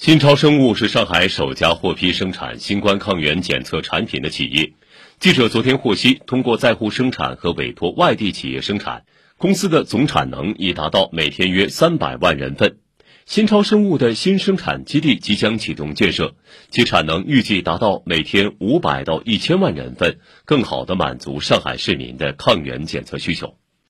新超生物是上海首家获批生产新冠抗原检测产品的企业。记者昨天获悉通过在沪生产和委托外地企业生产公司的总产能已达到每天约三百万人份。新超生物的新生产基地即将启动建设其产能预计达到每天五百到一千万人份更好地满足上海市民的抗原检测需求。